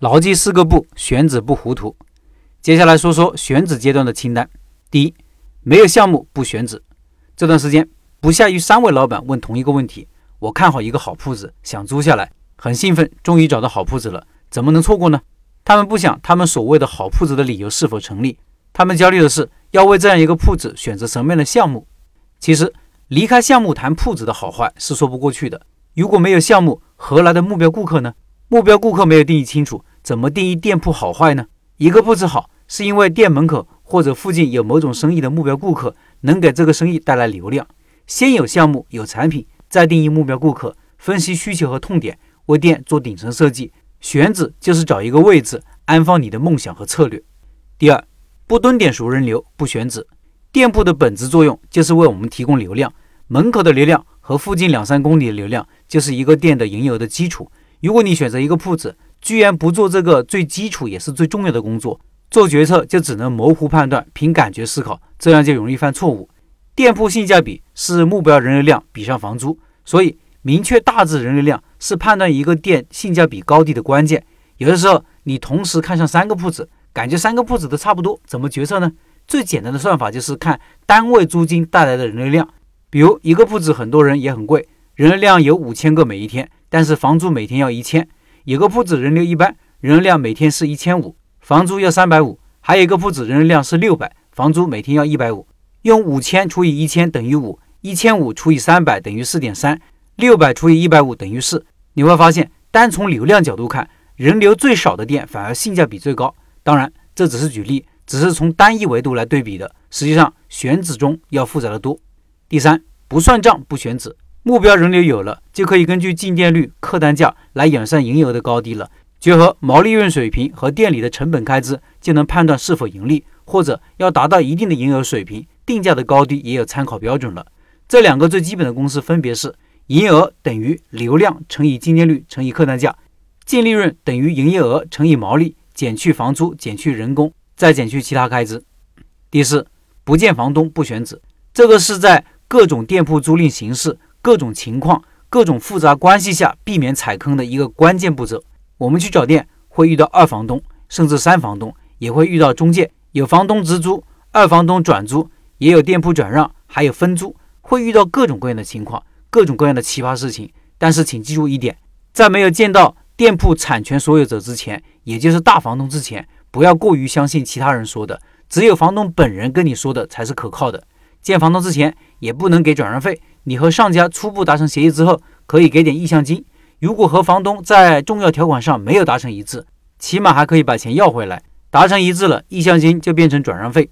牢记四个不：选址不糊涂。接下来说说选址阶段的清单。第一，没有项目不选址。这段时间不下于三位老板问同一个问题：我看好一个好铺子，想租下来，很兴奋，终于找到好铺子了，怎么能错过呢？他们不想他们所谓的好铺子的理由是否成立，他们焦虑的是要为这样一个铺子选择什么样的项目。其实离开项目谈铺子的好坏是说不过去的。如果没有项目，何来的目标顾客呢？目标顾客没有定义清楚，怎么定义店铺好坏呢？一个铺子好，是因为店门口或者附近有某种生意的目标顾客，能给这个生意带来流量。先有项目，有产品，再定义目标顾客，分析需求和痛点，为店做顶层设计。选址就是找一个位置安放你的梦想和策略。第二，不蹲点熟人流，不选址。店铺的本质作用就是为我们提供流量，门口的流量和附近两三公里的流量就是一个店的营业额的基础。如果你选择一个铺子，居然不做这个最基础也是最重要的工作，做决策就只能模糊判断，凭感觉思考，这样就容易犯错误。店铺性价比是目标人流量比上房租，所以明确大致人流量是判断一个店性价比高低的关键。有的时候你同时看上三个铺子，感觉三个铺子都差不多，怎么决策呢？最简单的算法就是看单位租金带来的人流量。比如一个铺子很多人也很贵，人流量有五千个每一天。但是房租每天要一千，有个铺子人流一般，人流量每天是一千五，房租要三百五；还有一个铺子人流量是六百，房租每天要一百五。用五千除以一千等于五，一千五除以三百等于四点三，六百除以一百五等于四。你会发现，单从流量角度看，人流最少的店反而性价比最高。当然，这只是举例，只是从单一维度来对比的。实际上，选址中要复杂的多。第三，不算账不选址。目标人流有了，就可以根据进店率、客单价来演算营业额的高低了。结合毛利润水平和店里的成本开支，就能判断是否盈利，或者要达到一定的营业额水平，定价的高低也有参考标准了。这两个最基本的公式分别是：营业额等于流量乘以进店率乘以客单价，净利润等于营业额乘以毛利减去房租减去人工再减去其他开支。第四，不见房东不选址，这个是在各种店铺租赁形式。各种情况、各种复杂关系下，避免踩坑的一个关键步骤。我们去找店会遇到二房东，甚至三房东，也会遇到中介，有房东直租，二房东转租，也有店铺转让，还有分租，会遇到各种各样的情况，各种各样的奇葩事情。但是请记住一点，在没有见到店铺产权所有者之前，也就是大房东之前，不要过于相信其他人说的，只有房东本人跟你说的才是可靠的。见房东之前，也不能给转让费。你和上家初步达成协议之后，可以给点意向金。如果和房东在重要条款上没有达成一致，起码还可以把钱要回来。达成一致了，意向金就变成转让费。